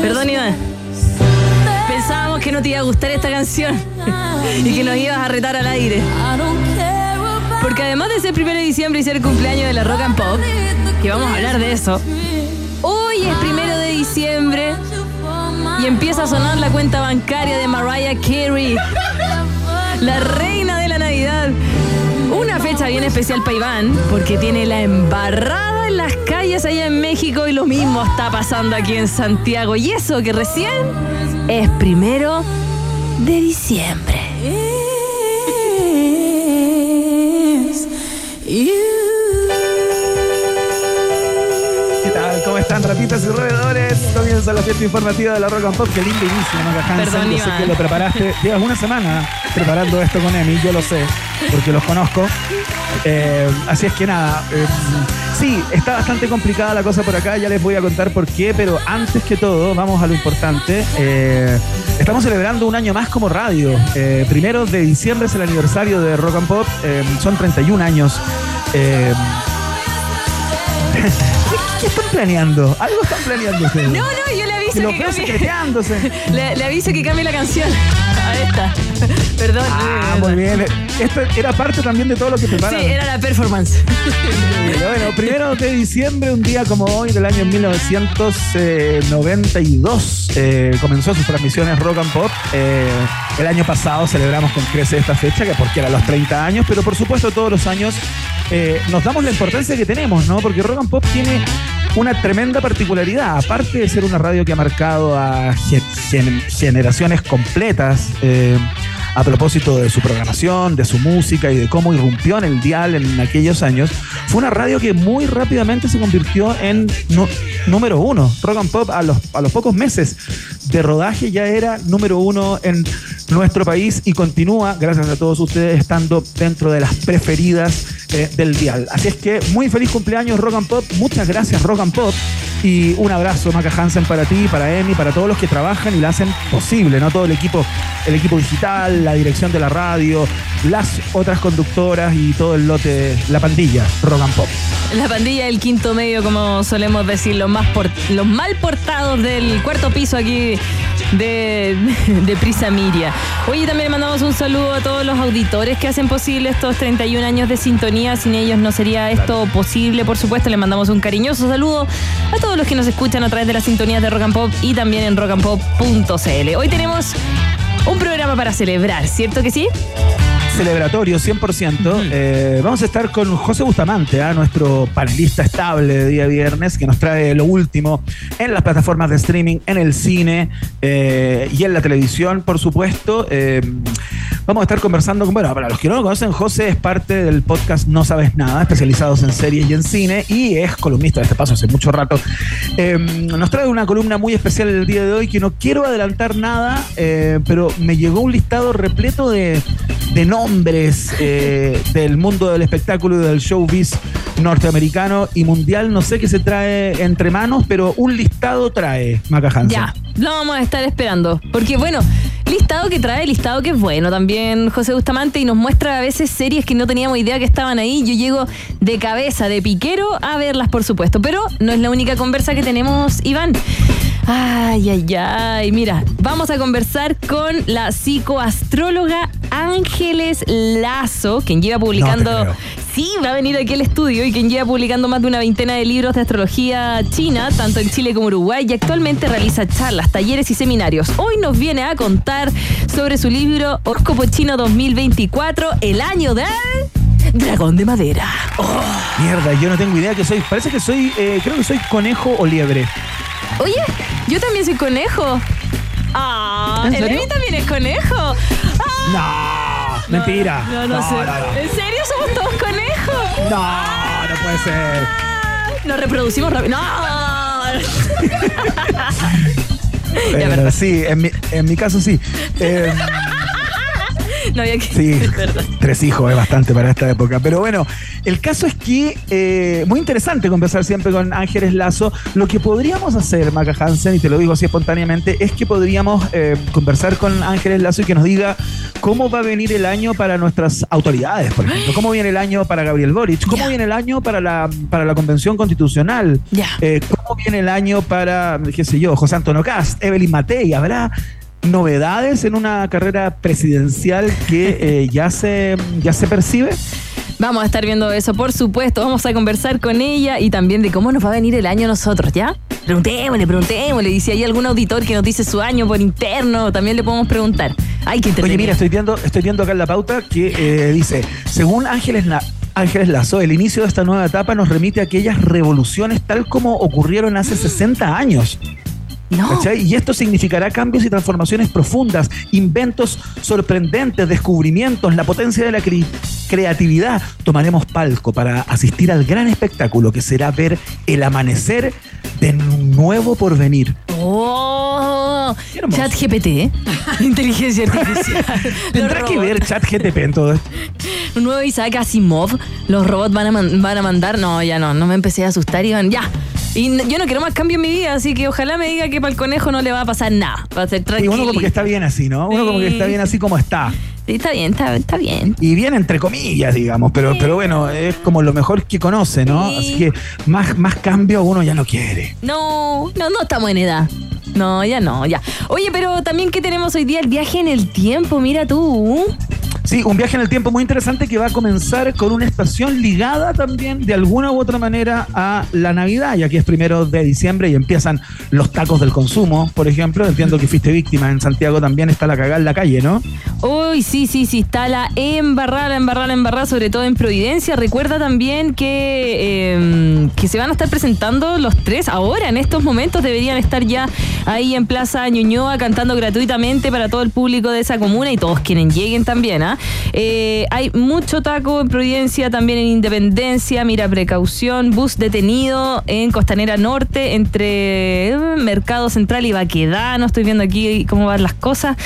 Perdón, Iván. Pensábamos que no te iba a gustar esta canción y que nos ibas a retar al aire. Porque además de ser primero de diciembre y ser el cumpleaños de la Rock and Pop, que vamos a hablar de eso, hoy es primero de diciembre y empieza a sonar la cuenta bancaria de Mariah Carey, la reina de la Navidad. Fecha bien especial para Iván, porque tiene la embarrada en las calles allá en México y lo mismo está pasando aquí en Santiago. Y eso que recién es primero de diciembre. Están, ratitas y roedores? Comienza la fiesta informativa de la Rock and Pop. Qué lindo inicio, Maca Hansen. Perdón, Yo sé Iván. que lo preparaste. Llevas una semana preparando esto con Emi, yo lo sé, porque los conozco. Eh, así es que nada, eh, sí, está bastante complicada la cosa por acá, ya les voy a contar por qué, pero antes que todo, vamos a lo importante. Eh, estamos celebrando un año más como radio. Eh, primero de diciembre es el aniversario de Rock and Pop, eh, son 31 años. Eh, ¿Qué, están planeando? Algo están planeando ustedes. No, no, yo le aviso Que los que veo cambie. Le, le aviso que cambie la canción. A esta. Perdón. Ah, eh, muy bien. Esto era parte también de todo lo que Sí, preparan. era la performance. Bueno, primero de diciembre, un día como hoy del año 1992, eh, comenzó sus transmisiones Rock and Pop. Eh, el año pasado celebramos con crece esta fecha, que porque era los 30 años, pero por supuesto todos los años eh, nos damos la importancia que tenemos, ¿no? Porque Rock and Pop tiene una tremenda particularidad, aparte de ser una radio que ha marcado a gen- gen- generaciones completas. eh, a propósito de su programación, de su música y de cómo irrumpió en el dial en aquellos años, fue una radio que muy rápidamente se convirtió en número uno. Rock and Pop a los, a los pocos meses de rodaje ya era número uno en nuestro país y continúa, gracias a todos ustedes, estando dentro de las preferidas eh, del dial. Así es que muy feliz cumpleaños Rock and Pop, muchas gracias Rock and Pop y un abrazo Maca Hansen para ti, para Emi, para todos los que trabajan y la hacen posible, ¿no? Todo el equipo, el equipo digital, la dirección de la radio, las otras conductoras y todo el lote, la pandilla Rock and Pop. La pandilla del quinto medio, como solemos decir, más por- los mal portados del cuarto piso aquí de, de Prisa Miria. Oye, también le mandamos un saludo a todos los auditores que hacen posible estos 31 años de sintonía. Sin ellos no sería esto posible, por supuesto. Le mandamos un cariñoso saludo a todos los que nos escuchan a través de las sintonías de Rock and Pop y también en rockandpop.cl. Hoy tenemos un programa para celebrar, ¿cierto que sí? Celebratorio 100%. Eh, vamos a estar con José Bustamante, ¿ah? nuestro panelista estable de día viernes, que nos trae lo último en las plataformas de streaming, en el cine eh, y en la televisión, por supuesto. Vamos a estar conversando con, bueno, para los que no lo conocen, José es parte del podcast No Sabes Nada, especializados en series y en cine, y es columnista de este paso hace mucho rato. Eh, nos trae una columna muy especial el día de hoy que no quiero adelantar nada, eh, pero me llegó un listado repleto de, nombres eh, del mundo del espectáculo y del showbiz norteamericano y mundial. No sé qué se trae entre manos, pero un listado trae Maca Hansen. Lo vamos a estar esperando. Porque bueno, listado que trae, listado que es bueno también José Bustamante y nos muestra a veces series que no teníamos idea que estaban ahí. Yo llego de cabeza, de piquero, a verlas, por supuesto. Pero no es la única conversa que tenemos, Iván. Ay, ay, ay. Mira, vamos a conversar con la psicoastróloga Ángeles Lazo, quien lleva publicando. sí, va a venir aquí al estudio y quien lleva publicando más de una veintena de libros de astrología china, tanto en Chile como Uruguay, y actualmente realiza charlas, talleres y seminarios. Hoy nos viene a contar sobre su libro Horóscopo Chino 2024, el año del. Dragón de madera. Oh. Mierda, yo no tengo idea que soy. Parece que soy, eh, creo que soy conejo o liebre. Oye, yo también soy conejo. Ah, ¿En también es conejo. Ah. no, mentira. No, no, sé. ¿En serio somos todos conejos? No, no puede ser. Nos reproducimos rápido. No. sí, en mi, en mi caso sí. Eh, no había que. Sí, tres hijos es bastante para esta época. Pero bueno, el caso es que, eh, muy interesante conversar siempre con Ángeles Lazo. Lo que podríamos hacer, Maca Hansen, y te lo digo así espontáneamente, es que podríamos eh, conversar con Ángeles Lazo y que nos diga cómo va a venir el año para nuestras autoridades, por ejemplo. ¿Cómo viene el año para Gabriel Boric? ¿Cómo viene el año para la, para la Convención Constitucional? Eh, ¿Cómo viene el año para, qué sé yo, José Antonio Cast, Evelyn Matei? ¿Habrá novedades en una carrera presidencial que eh, ya, se, ya se percibe? Vamos a estar viendo eso, por supuesto. Vamos a conversar con ella y también de cómo nos va a venir el año a nosotros, ¿ya? Preguntémosle, preguntémosle. Y si hay algún auditor que nos dice su año por interno, también le podemos preguntar. Ay, qué Oye, mira, estoy viendo, estoy viendo acá en la pauta que eh, dice, según Ángeles, Ángeles Lazo, el inicio de esta nueva etapa nos remite a aquellas revoluciones tal como ocurrieron hace 60 años. Y esto significará cambios y transformaciones profundas, inventos sorprendentes, descubrimientos, la potencia de la creatividad. Tomaremos palco para asistir al gran espectáculo que será ver el amanecer de un nuevo porvenir. ¡Oh! Chat GPT, ¿eh? Inteligencia artificial. Tendrá que ver Chat GPT en todo esto. Un nuevo Isaac Asimov. Los robots van a, van a mandar. No, ya no, no me empecé a asustar y van. Ya, y yo no quiero más cambio en mi vida, así que ojalá me diga que para el conejo no le va a pasar nada. Va a ser tranquilo. Y uno como que está bien así, ¿no? Uno como que está bien así como está. Sí, está bien, está, bien. Y bien entre comillas, digamos, pero, pero bueno, es como lo mejor que conoce, ¿no? Así que más, más cambio uno ya no quiere. No, no, no estamos en edad. No, ya no, ya. Oye, pero también que tenemos hoy día el viaje en el tiempo, mira tú. Sí, un viaje en el tiempo muy interesante que va a comenzar con una estación ligada también de alguna u otra manera a la Navidad, ya que es primero de diciembre y empiezan los tacos del consumo, por ejemplo. Entiendo que fuiste víctima en Santiago también está la cagada en la calle, ¿no? Uy, sí, sí, sí, está la embarrada, embarrada, embarrada, sobre todo en Providencia. Recuerda también que, em, que se van a estar presentando los tres ahora, en estos momentos deberían estar ya ahí en Plaza Ñuñoa cantando gratuitamente para todo el público de esa comuna y todos quienes lleguen también, Eh, hay mucho taco en Providencia, también en Independencia, mira, precaución, bus detenido en Costanera Norte, entre eh, Mercado Central y Baquedano, estoy viendo aquí cómo van las cosas.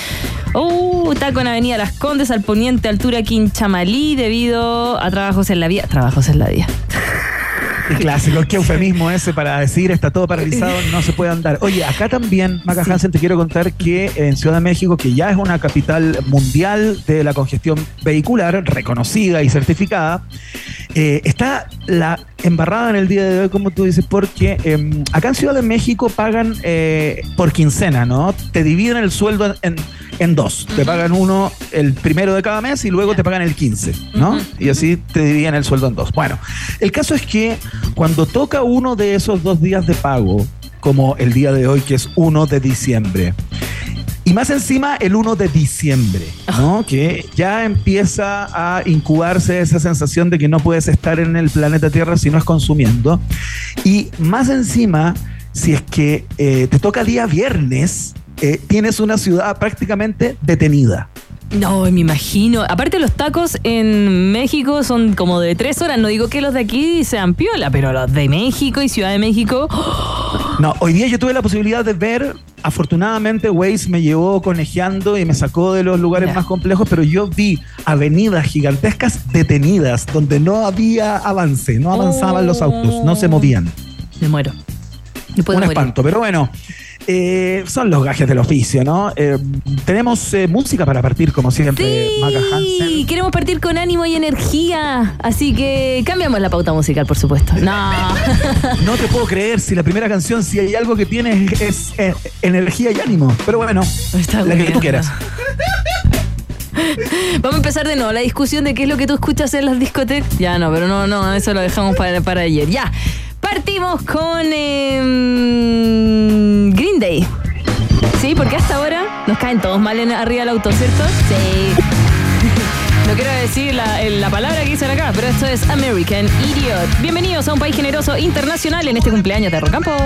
Uh, taco en Avenida Las Condes, al poniente, altura Quinchamalí, debido a trabajos en la vía. Trabajos en la vía. clásico, qué eufemismo ese para decir está todo paralizado, no se puede andar. Oye, acá también, Maca Hansen, te quiero contar que en Ciudad de México, que ya es una capital mundial de la congestión vehicular, reconocida y certificada, eh, está la embarrada en el día de hoy, como tú dices, porque em, acá en Ciudad de México pagan eh, por quincena, ¿no? Te dividen el sueldo en, dos. Te pagan uno el primero de cada mes y luego te pagan el 15, ¿no? Y así te dividen el sueldo en dos. Bueno, el caso es que cuando toca uno de esos dos días de pago, como el día de hoy, que es 1 de diciembre, y más encima el 1 de diciembre, ¿no? Que ya empieza a incubarse esa sensación de que no puedes estar en el planeta Tierra si no es consumiendo. Y más encima, si es que eh, te toca día viernes, eh, tienes una ciudad prácticamente detenida. No, me imagino. Aparte los tacos en México son como de tres horas. No digo que los de aquí sean piola, pero los de México y Ciudad de México... No, hoy día yo tuve la posibilidad de ver, afortunadamente Waze me llevó conejeando y me sacó de los lugares más complejos, pero yo vi avenidas gigantescas detenidas donde no había avance, no avanzaban los autos, no se movían. Me muero. Un espanto, pero bueno. Eh, son los gajes del oficio, ¿no? Eh, tenemos eh, música para partir, como siempre, sí, queremos partir con ánimo y energía, así que cambiamos la pauta musical, por supuesto. No. no te puedo creer si la primera canción, si hay algo que tiene es, energía y ánimo, pero bueno, la que tú quieras. Vamos a empezar de nuevo la discusión de qué es lo que tú escuchas en las discotecas. Ya no, pero no, no, eso lo dejamos para, para ayer. Ya. Partimos con em, Green Day. Sí, porque hasta ahora nos caen todos mal en, arriba del auto, ¿cierto? Sí. No quiero decir la, la, palabra que dicen acá, pero esto es American Idiot. Bienvenidos a un país generoso internacional en este cumpleaños de Rocampo.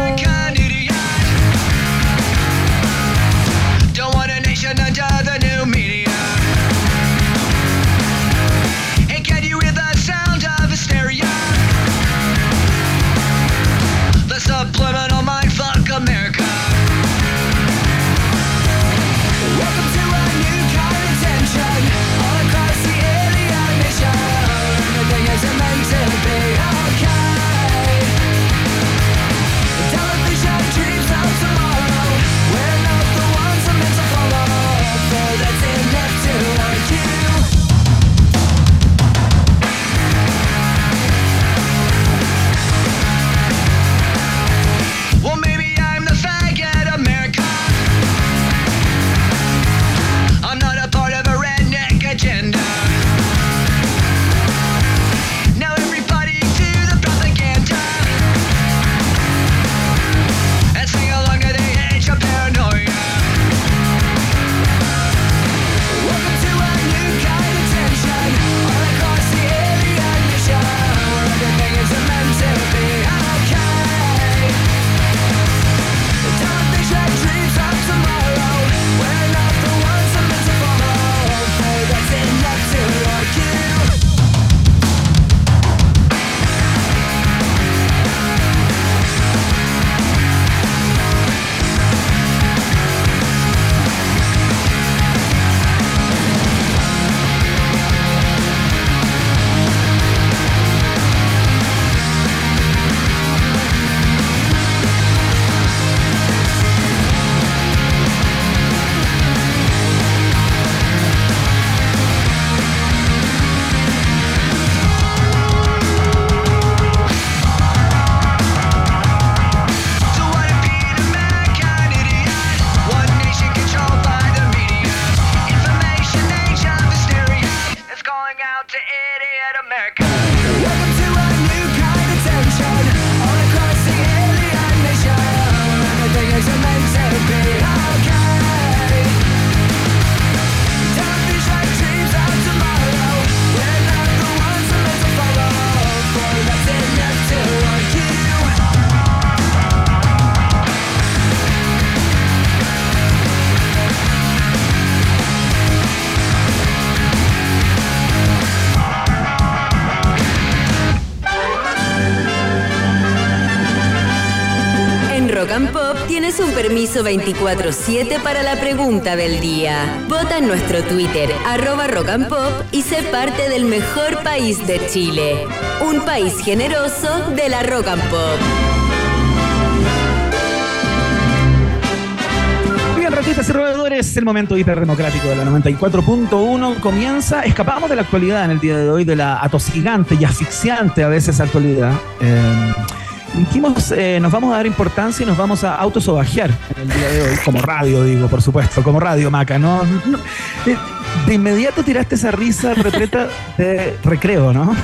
Permiso 24-7 para la pregunta del día. Vota en nuestro Twitter, arroba rock and pop, y sé parte del mejor país de Chile. Un país generoso de la rock and pop. Bien, ratistas y roedores, el momento hiperdemocrático de la 94.1 comienza. Escapamos de la actualidad en el día de hoy, de la atosigante y asfixiante a veces actualidad. Eh, dijimos, eh, nos vamos a dar importancia y nos vamos a autosobajear en el día de hoy, como radio, digo, por supuesto, como radio, Maca, ¿no? Eh, de inmediato tiraste esa risa repleta de recreo, ¿no?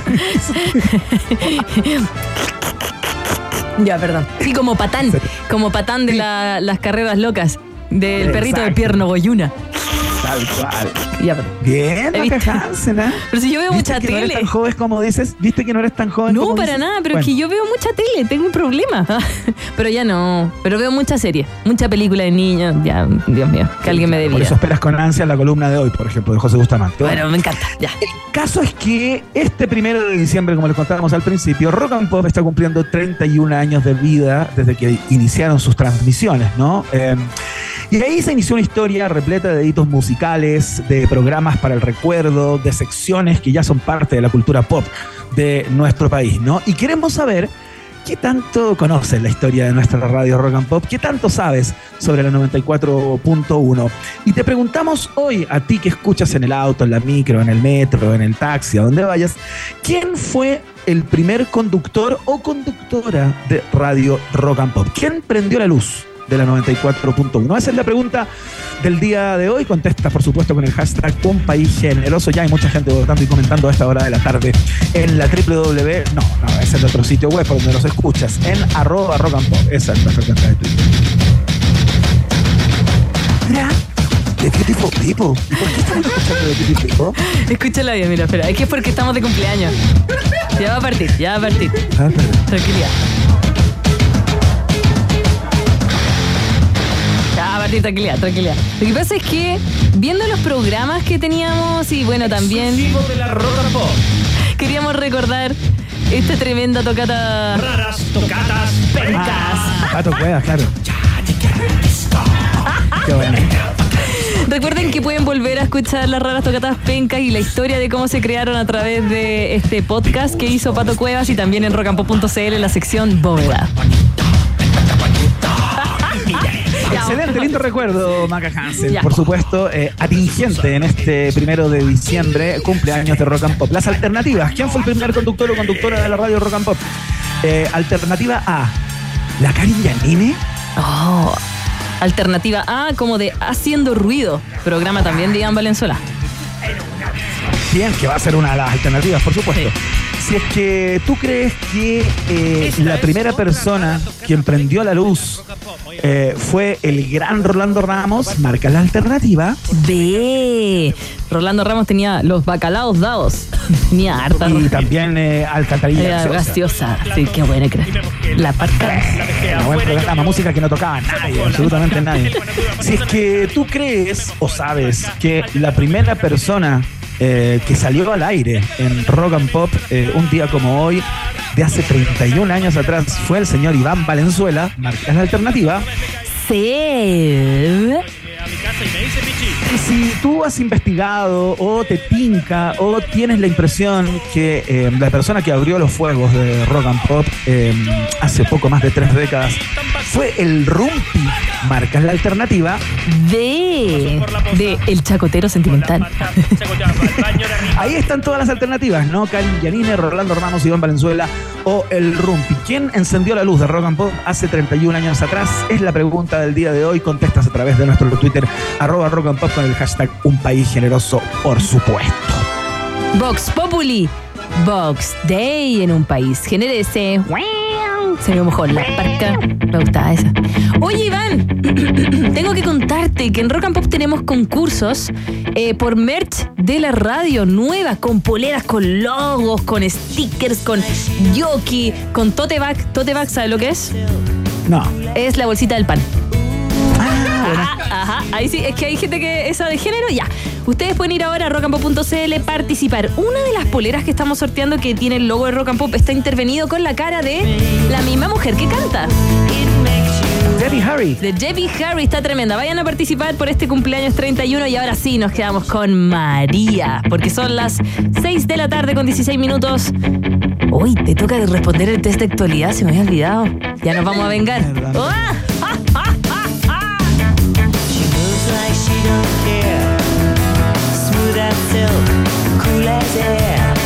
ya, perdón. Sí, como patán, como patán de las carreras locas, del perrito de Pierno Goyuna. Tal cual. Bien, Hansen, ¿eh? Pero si yo veo mucha que tele. No eres tan joven como dices, viste que no eres tan joven. No, para nada, pero es que yo veo mucha tele, tengo un problema. pero ya no. Pero veo mucha serie, mucha película de niños. Ya, Dios mío, que alguien me dé Por eso esperas con ansia la columna de hoy, por ejemplo, de José Bustamante. Bueno, me encanta, ya. El caso es que este primero de diciembre, como les contábamos al principio, Rock and Pop está cumpliendo 31 años de vida desde que iniciaron sus transmisiones, ¿no? Eh, y ahí se inició una historia repleta de editos musicales, de programas para el recuerdo, de secciones que ya son parte de la cultura pop de nuestro país, ¿no? Y queremos saber ¿qué tanto conoces la historia de nuestra radio Rock and Pop? ¿Qué tanto sabes sobre la 94.1? Y te preguntamos hoy, a ti que escuchas en el auto, en la micro, en el metro, en el taxi, a donde vayas, ¿quién fue el primer conductor o conductora de radio Rock and Pop? ¿Quién prendió la luz? De la 94.1. Esa es la pregunta del día de hoy. Contesta, por supuesto, con el hashtag Un País Generoso. Ya hay mucha gente votando y comentando a esta hora de la tarde en la www. No, no, ese es otro sitio web por donde los escuchas. En arroba rock and pop. Esa es la frecuencia de Twitter. Mira. ¿De qué tipo? ¿Y por qué estamos escuchando de qué tipo? Escúchala bien, mira, espera. Es que es porque estamos de cumpleaños. Ya va a partir, ya va a partir. Ah. Tranquilidad. Partir, tranquilidad, tranquilidad. Lo que pasa es que, viendo los programas que teníamos y bueno, también de la rock and pop. queríamos recordar esta tremenda tocata. Raras tocatas pencas. Pato Cuevas, claro. Qué bueno. Recuerden que pueden volver a escuchar las raras tocatas pencas y la historia de cómo se crearon a través de este podcast que hizo Pato Cuevas y también en rocampo.cl en la sección bóveda. Excelente, lindo recuerdo, Maca Hansen. Ya. Por supuesto, eh, atingente en este primero de diciembre, cumpleaños de Rock and Pop. Las alternativas. ¿Quién fue el primer conductor o conductora de la radio Rock and Pop? Eh, alternativa A, la Karin Yanine. Oh, alternativa A, como de Haciendo Ruido, programa también de Iván Valenzuela. Bien, que va a ser una de las alternativas, por supuesto. Si es que tú crees que eh, la primera persona quien prendió la luz eh, fue el gran Rolando Ramos, marca la alternativa. B. Rolando Ramos tenía los bacalaos dados. Tenía harta Y también eh, Alcantarilla Era Gaseosa. graciosa. Sí, qué buena que. La parca. Una buena programa, música que no tocaba nadie, absolutamente nadie. Si es que tú crees o sabes que la primera persona eh, que salió al aire en Rock and Pop eh, un día como hoy, de hace 31 años atrás, fue el señor Iván Valenzuela, marcas la alternativa. C. Y si tú has investigado o te tinca o tienes la impresión que eh, la persona que abrió los fuegos de Rock and Pop eh, hace poco más de tres décadas fue el Rumpi, marcas la alternativa. D. De El Chacotero Sentimental. Ahí están todas las alternativas, ¿no? Karin Yanine, Rolando Ramos, Iván Valenzuela o el Rumpi. ¿Quién encendió la luz de Rock and Pop hace 31 años atrás? Es la pregunta del día de hoy. Contestas a través de nuestro Twitter, arroba Rock and Pop con el hashtag Un País Generoso, por supuesto. Vox Populi. Vox Day en un país. Genérese. Se me mojó la parca. Me gustaba esa. Oye, Iván, tengo que contarte que en Rock and Pop tenemos concursos eh, por merch de la radio nueva, con poleras, con logos, con stickers, con yoki, con tote bag. Tote bag, ¿sabes lo que es? No. Es la bolsita del pan. Ah, Ajá, ajá. Ahí sí, es que hay gente que esa de género, ya. Ustedes pueden ir ahora a rockandpop.cl, participar. Una de las poleras que estamos sorteando que tiene el logo de Rock and Pop está intervenido con la cara de la misma mujer que canta. Debbie Harry. De Debbie Harry está tremenda. Vayan a participar por este cumpleaños 31 y ahora sí nos quedamos con María, porque son las 6 de la tarde con 16 minutos. Uy, te toca responder el test de actualidad, se me había olvidado. Ya nos vamos a vengar. Verdad. Silk, cool as air.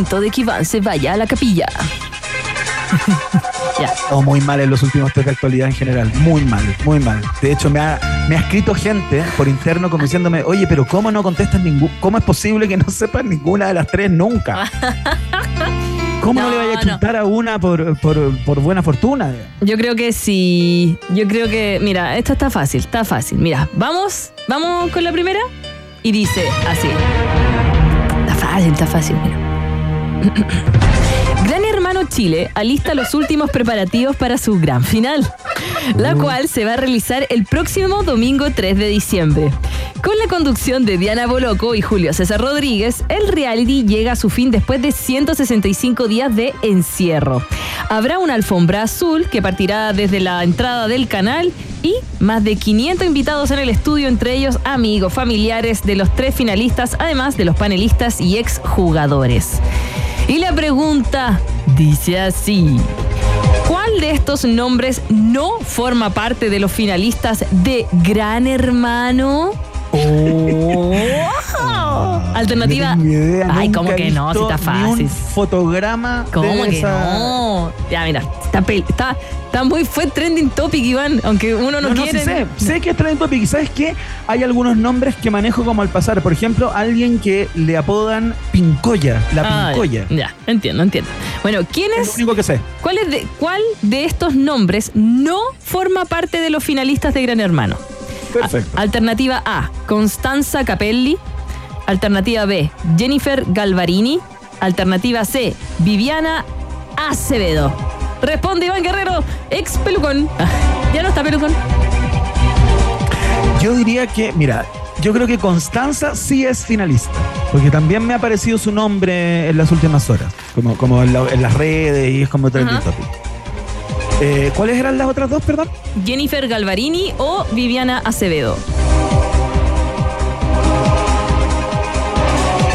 Momento de que Iván se vaya a la capilla. ya. Todo muy mal en los últimos test de actualidad en general. Muy mal, muy mal. De hecho, me ha, me ha escrito gente por interno como diciéndome, oye, pero ¿cómo no contestas ningún... ¿Cómo es posible que no sepas ninguna de las tres nunca? ¿Cómo no, No, le vaya a no. chutar a una por, por, por buena fortuna? Yo creo que sí. Yo creo que, mira, esto está fácil, está fácil. Mira, vamos, vamos con la primera. Y dice así. Está fácil, está fácil, mira. Gran Hermano Chile alista los últimos preparativos para su gran final, la cual se va a realizar el próximo domingo 3 de diciembre. Con la conducción de Diana Boloco y Julio César Rodríguez, el reality llega a su fin después de 165 días de encierro. Habrá una alfombra azul que partirá desde la entrada del canal y más de 500 invitados en el estudio, entre ellos amigos, familiares de los tres finalistas, además de los panelistas y exjugadores. Y la pregunta dice así. ¿Cuál de estos nombres no forma parte de los finalistas de Gran Hermano? Oh. Alternativa. No idea, Ay, ¿cómo que no? Si está ni fácil. un fotograma ¿Cómo de que esa- no? Ya, mira, está, está, está muy fue trending topic, Iván, aunque uno no, No, no, quiere. sí sé, sé que es trending topic. ¿Y ¿Sabes qué? Hay algunos nombres que manejo como al pasar. Por ejemplo, alguien que le apodan Pincoya, la Ah, Pincoya. ya, ya, entiendo, entiendo. Bueno, ¿quién Es es? lo único que sé. ¿Cuál, es de, ¿Cuál de estos nombres no forma parte de los finalistas de Gran Hermano? Perfecto. Alternativa A, Constanza Capelli. Alternativa B, Jennifer Galvarini. Alternativa C, Viviana Acevedo. Responde Iván Guerrero, ex pelucón. Ya no está pelucón. Yo diría que, mira, yo creo que Constanza sí es finalista. Porque también me ha aparecido su nombre en las últimas horas. Como, como en, la- en las redes y es como trending topic. Eh, ¿Cuáles eran las otras dos, perdón? Jennifer Galvarini o Viviana Acevedo.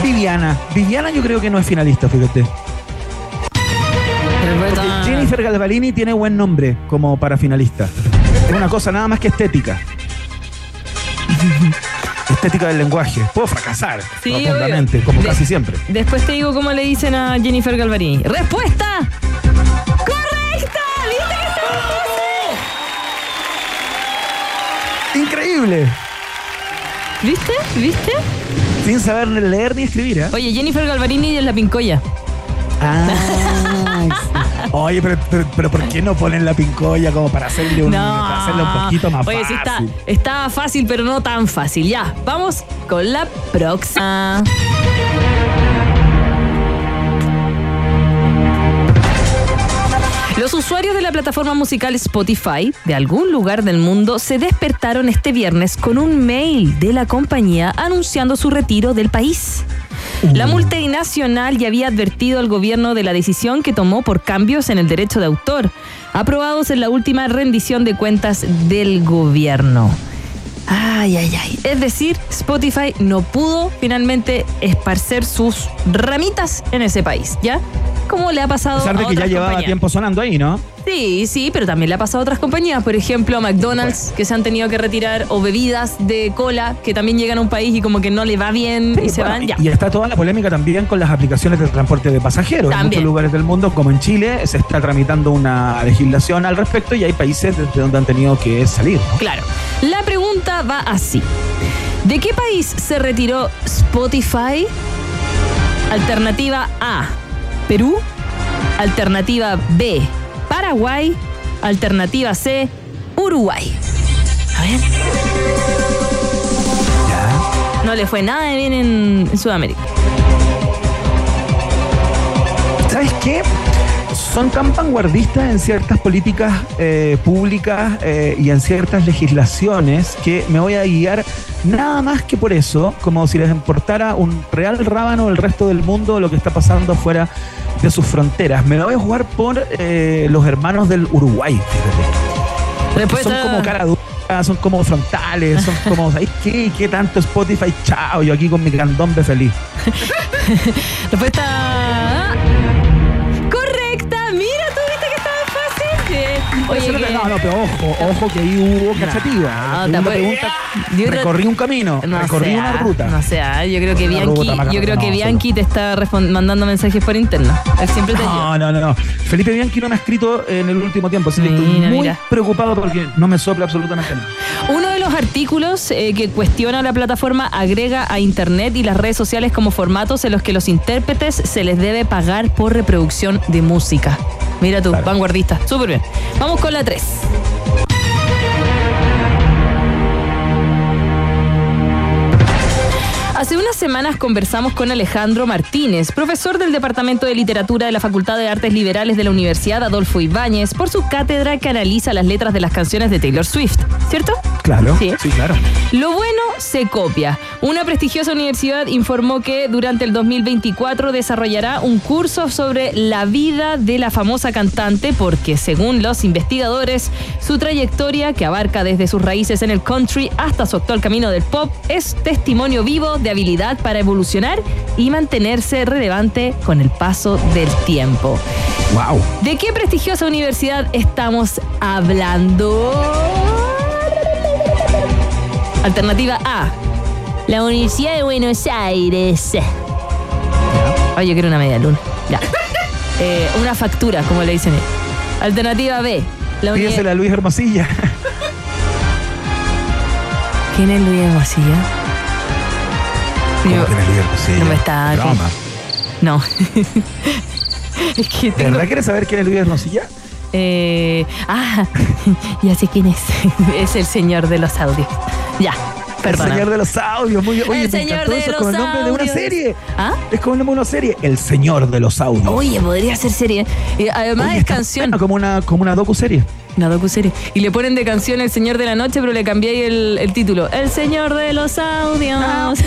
Viviana. Viviana yo creo que no es finalista, fíjate. Jennifer Galvarini tiene buen nombre como para finalista. Es una cosa nada más que estética. estética del lenguaje. Puedo fracasar Sí, como De- casi siempre. Después te digo cómo le dicen a Jennifer Galvarini. ¡Respuesta! Increíble. ¿Viste? ¿Viste? Sin saber leer ni escribir, ¿eh? Oye, Jennifer Galvarini es la pincoya. Ah. Oye, pero, pero, pero ¿por qué no ponen la pincoya como para hacerle un, para hacerle un poquito más Oye, fácil? sí está, está fácil, pero no tan fácil. Ya, vamos con la próxima. Los usuarios de la plataforma musical Spotify de algún lugar del mundo se despertaron este viernes con un mail de la compañía anunciando su retiro del país. La multinacional ya había advertido al gobierno de la decisión que tomó por cambios en el derecho de autor, aprobados en la última rendición de cuentas del gobierno. Ay, ay, ay. Es decir, Spotify no pudo finalmente esparcer sus ramitas en ese país, ¿ya? Como le ha pasado A pesar de a que ya llevaba compañías. tiempo sonando ahí, ¿no? Sí, sí, pero también le ha pasado a otras compañías. Por ejemplo, a McDonald's, que se han tenido que retirar, o bebidas de cola, que también llegan a un país y como que no le va bien y se Bueno, van. Ya. Y está toda la polémica también con las aplicaciones de transporte de pasajeros. En También. muchos lugares del mundo, como en Chile, se está tramitando una legislación al respecto y hay países desde donde han tenido que salir. ¿no? Claro. La pregunta va así. ¿De qué país se retiró Spotify? Alternativa A, Perú. Alternativa B, Paraguay. Alternativa C, Uruguay. A ver. No le fue nada de bien en, Sudamérica. ¿Sabes qué? Son tan vanguardistas en ciertas políticas eh, públicas eh, y en ciertas legislaciones que me voy a guiar nada más que por eso, como si les importara un real rábano el resto del mundo lo que está pasando afuera de sus fronteras. Me la voy a jugar por eh, los hermanos del Uruguay, fíjate. Respuesta. Son como cara dura, son como frontales, son como, ¿sabes qué? ¿Qué tanto Spotify? Chao, yo aquí con mi candombe feliz. Respuesta Oye, Eso que- no, no, pero ojo, ojo que ahí hubo cachativa. No, Segunda tampoco- pregunta, Yo creo- recorrí un camino, No recorrí una ruta. No sé, ah, yo creo que Bianchi, yo creo que Bianchi te está mandando mensajes por interno. Él siempre te ayuda. No, no, no, no. Felipe Bianchi no me ha escrito en el último tiempo, así que estoy muy mira. preocupado porque no me sopla absolutamente nada. Uno de los artículos eh, que cuestiona la plataforma agrega a Internet y las redes sociales como formatos en los que los intérpretes se les debe pagar por reproducción de música. Mira tú, Claro. vanguardista. Súper bien. Vamos con la 3. Hace unas semanas conversamos con Alejandro Martínez, profesor del Departamento de Literatura de la Facultad de Artes Liberales de la Universidad Adolfo Ibáñez, por su cátedra que analiza las letras de las canciones de Taylor Swift, ¿cierto? Claro, Sí. sí, claro. Lo bueno se copia. Una prestigiosa universidad informó que durante el 2024 desarrollará un curso sobre la vida de la famosa cantante porque, según los investigadores, su trayectoria, que abarca desde sus raíces en el country hasta su actual camino del pop, es testimonio vivo de habilidad para evolucionar y mantenerse relevante con el paso del tiempo. Wow. ¿De qué prestigiosa universidad estamos hablando? Alternativa A. La Universidad de Buenos Aires. Ay, yo quiero una media luna. Ya. Eh, una factura, como le dicen. Alternativa B. La uni- Pídesela a Luis Hermosilla. ¿Quién es Luis Hermosilla? ¿Cómo Yo- que Luis Hermosilla? no me está- Broma. No. es que ¿De tengo... verdad quieres saber quién es Luis Hermosilla? Eh, ah, ya sé quién es. Es el señor de los audios. Ya, perdona. El señor de los audios. Muy bien. Oye, El señor de eso, los como el nombre de una audios. serie. ¿Ah? Es como el nombre de una serie. El señor de los audios. Oye, podría ser serie. Eh, además Oye, es canción. bueno, como una, como una docu-serie. Una docuserie. Y le ponen de canción El Señor de la Noche, pero le cambié el, el título. El Señor de los Audios.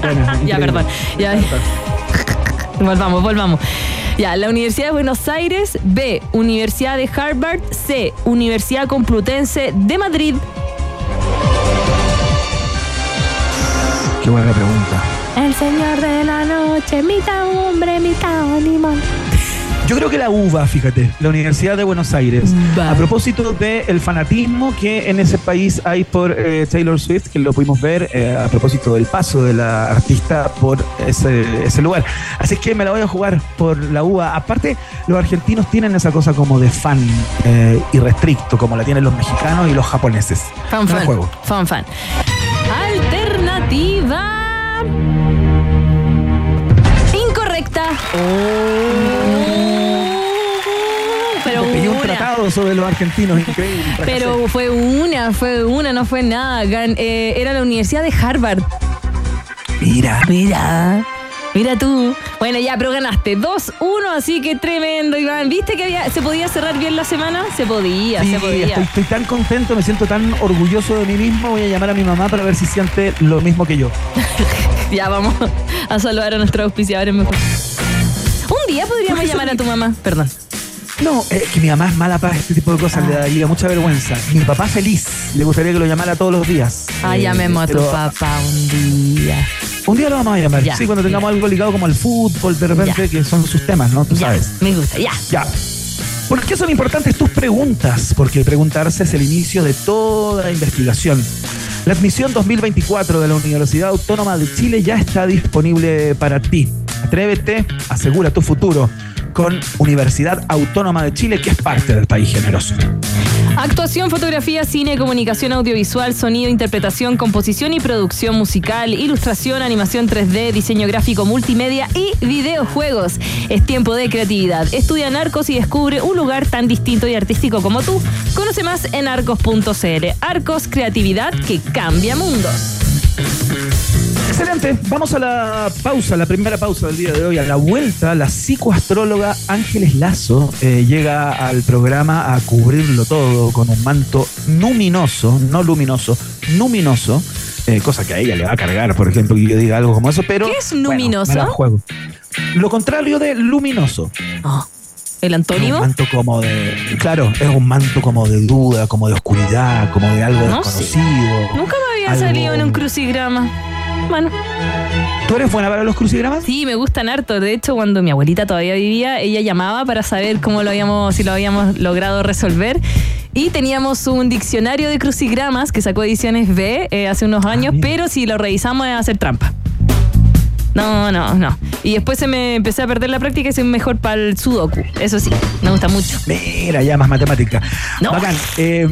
Bueno, ya, perdón. Ya. volvamos, volvamos. Ya, la Universidad de Buenos Aires, B, Universidad de Harvard, C, Universidad Complutense de Madrid. Qué buena pregunta. El Señor de la Noche, mitad hombre, mitad animal. Yo creo que la UBA, fíjate, la Universidad de Buenos Aires. Va. A propósito del fanatismo que en ese país hay por eh, Taylor Swift, que lo pudimos ver eh, a propósito del paso de la artista por ese, ese lugar. Así que me la voy a jugar por la UBA. Aparte, los argentinos tienen esa cosa como de fan eh, irrestricto, como la tienen los mexicanos y los japoneses. Fan, la fan. juego. Fan, fan. Incorrecta. Pero un tratado sobre los argentinos, increíble. Pero fue una, fue una, no fue nada. Gan- eh, era la Universidad de Harvard. Mira. Mira. Mira tú. Bueno, ya, pero ganaste 2-1, así que tremendo, Iván. ¿Viste que había, se podía cerrar bien la semana? Se podía, Sí, se podía. estoy, estoy tan contento, me siento tan orgulloso de mí mismo. Voy a llamar a mi mamá para ver si siente lo mismo que yo. Ya vamos a saludar a nuestros auspiciadores mejor. Día podríamos llamar a tu mamá. Perdón. No, es que mi mamá es mala para este tipo de cosas, le daría mucha vergüenza. Mi papá feliz, le gustaría que lo llamara todos los días. Ah, Eh, llamemos a tu pero papá un día. Un día lo vamos a llamar, Ya. sí, cuando tengamos algo ligado como al fútbol, de repente, Ya. que son sus temas, ¿no? Tú Ya, sabes. me gusta, ya. Ya. ¿Por qué son importantes tus preguntas? Porque preguntarse es el inicio de toda investigación. La admisión 2024 de la Universidad Autónoma de Chile ya está disponible para ti. Atrévete, asegura tu futuro con Universidad Autónoma de Chile, que es parte del país generoso. Actuación, fotografía, cine, comunicación audiovisual, sonido, interpretación, composición y producción musical, ilustración, animación 3D, diseño gráfico, multimedia y videojuegos. Es tiempo de creatividad. Estudia en Arcos y descubre un lugar tan distinto y artístico como tú. Conoce más en arcos.cl. Arcos, creatividad que cambia mundos. Excelente. Vamos a la pausa, la primera pausa del día de hoy. A la vuelta, la psicoastróloga Ángeles Lazo eh, llega al programa a cubrirlo todo con un manto luminoso, no luminoso, luminoso. eh, cosa que a ella le va a cargar, por ejemplo, que yo diga algo como eso, pero. ¿Qué es luminoso? juego. Lo contrario de luminoso. Oh, ¿El Es un antónimo? manto como de. Claro, es un manto como de duda, como de oscuridad, como de algo No sé. desconocido. Nunca me había Algo- salido en un crucigrama. Bueno. ¿Tú eres buena para los crucigramas? Sí, me gustan harto. De hecho, cuando mi abuelita todavía vivía, ella llamaba para saber cómo lo habíamos, si lo habíamos logrado resolver. Y teníamos un diccionario de crucigramas que sacó Ediciones B eh, hace unos años, mira. pero si lo revisamos es hacer trampa. No, no, no. Y después se me empecé a perder la práctica y soy mejor para el sudoku. Eso sí, me gusta mucho. Mira, ya más matemática. No. Bacán. Eh,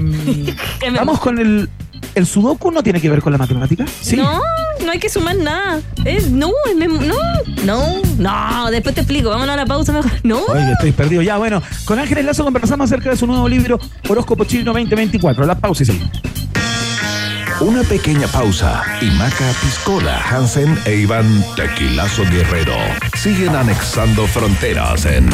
¿Qué me- vamos con el. ¿El sudoku no tiene que ver con la matemática? Sí. No, no hay que sumar nada. Es, no, es mem- no, no, no. Después te explico. Vámonos a la pausa mejor. No. Oye, estoy perdido. Ya, bueno, con Ángeles Lazo conversamos acerca de su nuevo libro Horóscopo Chino 2024. La pausa y seguimos. Una pequeña pausa y Maca Piscola, Hansen e Iván Tequilazo Guerrero siguen anexando fronteras en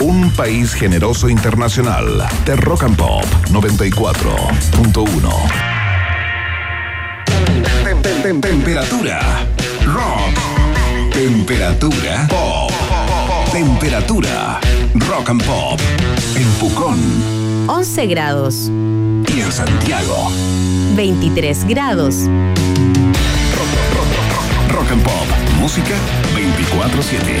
un país generoso internacional de Rock and Pop 94.1. Tem- tem- tem- Temperatura rock. Temperatura pop. Temperatura rock and pop. En Pucón 11 grados, y en Santiago. 23 grados. Rock and Pop. Música 24-7.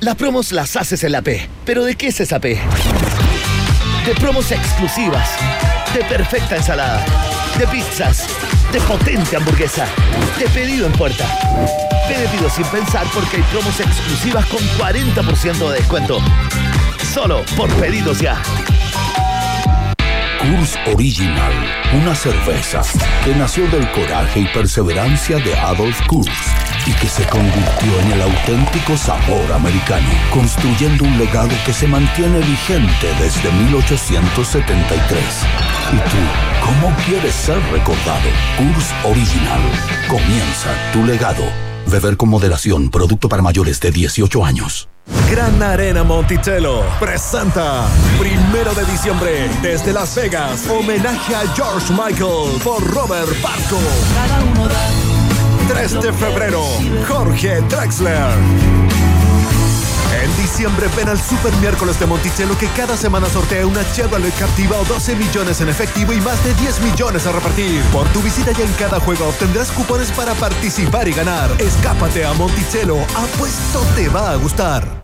Las promos las haces en la P. ¿Pero de qué es esa P? De promos exclusivas, de perfecta ensalada, de pizzas, de potente hamburguesa, de pedido en puerta. Te pido sin pensar porque hay promos exclusivas con 40% de descuento. Solo por pedidos ya. Kurs Original, una cerveza que nació del coraje y perseverancia de Adolf Kurs y que se convirtió en el auténtico sabor americano, construyendo un legado que se mantiene vigente desde 1873. ¿Y tú, cómo quieres ser recordado? Kurs Original. Comienza tu legado. Beber con moderación, producto para mayores de 18 años. Gran Arena Monticello presenta primero de diciembre desde Las Vegas homenaje a George Michael por Robert Barco. 3 de febrero Jorge Drexler. En diciembre ven al Super Miércoles de Monticello que cada semana sortea una Chevrolet Captiva o 12 millones en efectivo y más de 10 millones a repartir. Por tu visita ya en cada juego obtendrás cupones para participar y ganar. Escápate a Monticello, apuesto te va a gustar.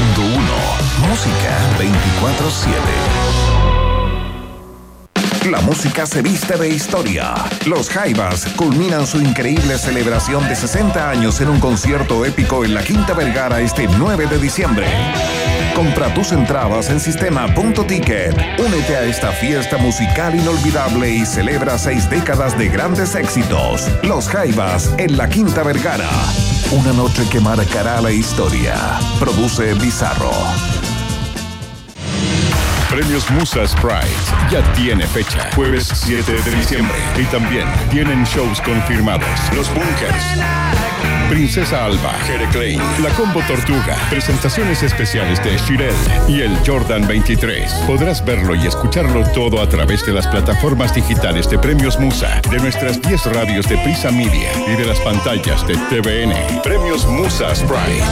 música 24/7. La música se viste de historia. Los Jaivas culminan su increíble celebración de 60 años en un concierto épico en la Quinta Vergara este 9 de diciembre. Compra tus entradas en sistema.ticket. Únete a esta fiesta musical inolvidable y celebra seis décadas de grandes éxitos. Los Jaivas en la Quinta Vergara. Una noche que marcará la historia. Produce Bizarro. Premios Musa Sprite ya tiene fecha, jueves 7 de diciembre. Y también tienen shows confirmados. Los Bunkers, Princesa Alba, Jere Klein, La Combo Tortuga, presentaciones especiales de Shirel y el Jordan 23. Podrás verlo y escucharlo todo a través de las plataformas digitales de Premios Musa, de nuestras 10 radios de Prisa Media y de las pantallas de TVN. Premios Musa Sprite.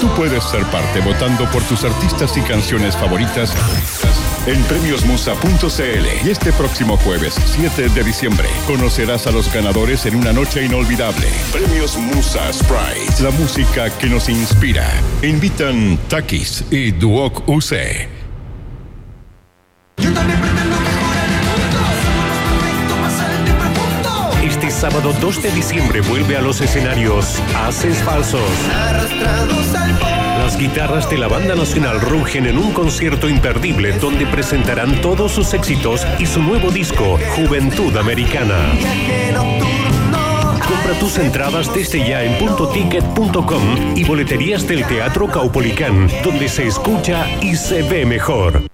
Tú puedes ser parte votando por tus artistas y canciones favoritas en premiosmusa.cl y este próximo jueves 7 de diciembre conocerás a los ganadores en una noche inolvidable. Premios Musa Sprite, la música que nos inspira. Invitan Takis y Duoc UC. Este sábado 2 de diciembre vuelve a los escenarios Haces Falsos. Las guitarras de la Banda Nacional rugen en un concierto imperdible donde presentarán todos sus éxitos y su nuevo disco, Juventud Americana. Compra tus entradas desde ya en puntoticket.com y boleterías del Teatro Caupolicán, donde se escucha y se ve mejor.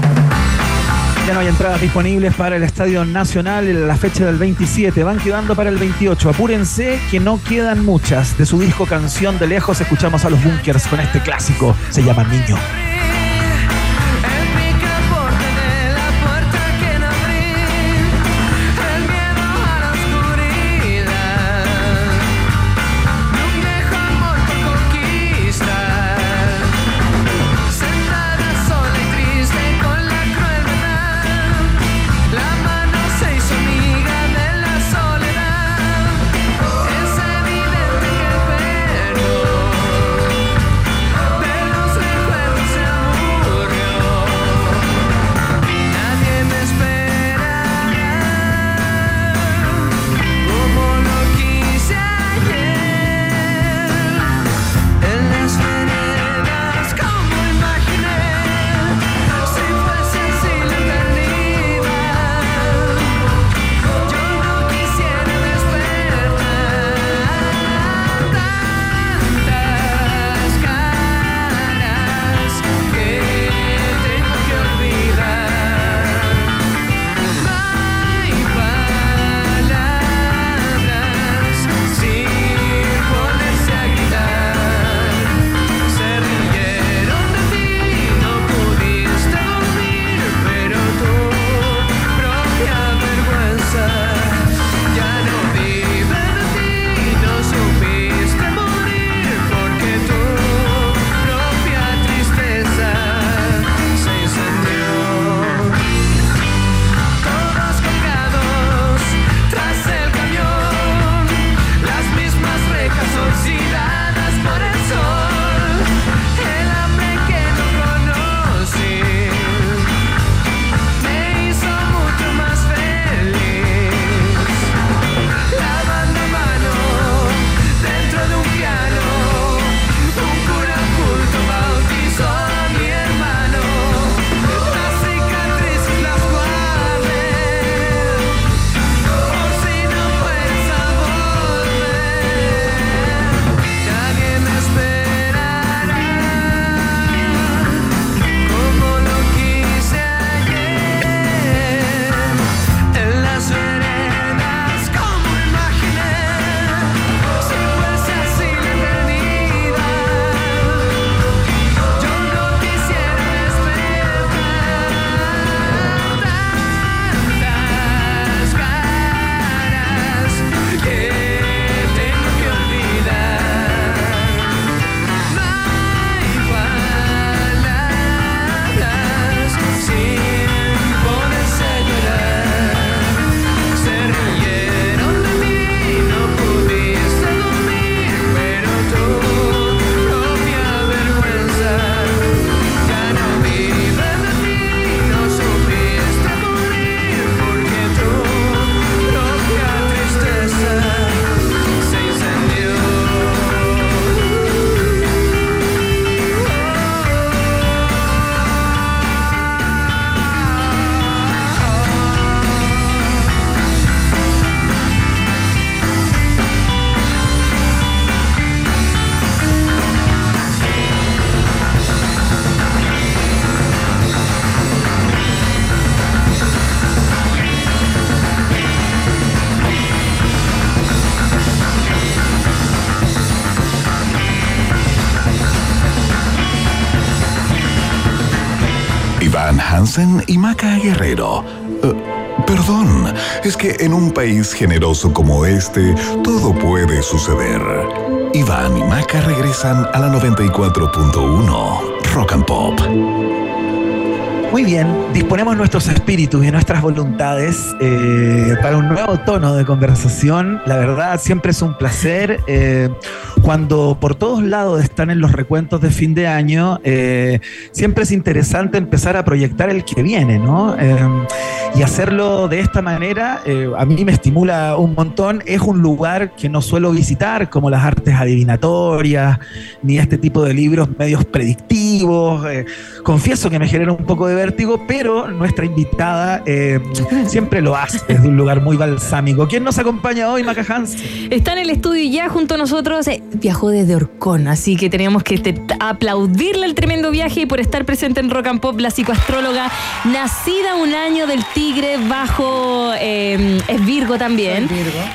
Ya no hay entradas disponibles para el Estadio Nacional en la fecha del 27. Van quedando para el 28. Apúrense que no quedan muchas. De su disco Canción de Lejos escuchamos a los Bunkers con este clásico. Se llama Niño. Hansen y Maca Guerrero. Eh, perdón, es que en un país generoso como este, todo puede suceder. Iván y Maca regresan a la 94.1 Rock and Pop. Muy bien, disponemos nuestros espíritus y nuestras voluntades eh, para un nuevo tono de conversación. La verdad, siempre es un placer. eh, cuando por todos lados están en los recuentos de fin de año, eh, siempre es interesante empezar a proyectar el que viene, ¿no? Eh, y hacerlo de esta manera, eh, a mí me estimula un montón. Es un lugar que no suelo visitar, como las artes adivinatorias, ni este tipo de libros medios predictivos. confieso que me genera un poco de vértigo, pero nuestra invitada siempre lo hace desde un lugar muy balsámico. ¿Quién nos acompaña hoy, Maca Hans? Está en el estudio ya junto a nosotros. Viajó desde Orcón, así que teníamos que te- aplaudirle el tremendo viaje y por estar presente en Rock and Pop, la psicoastróloga, nacida un año del tigre bajo. eh, es Virgo también.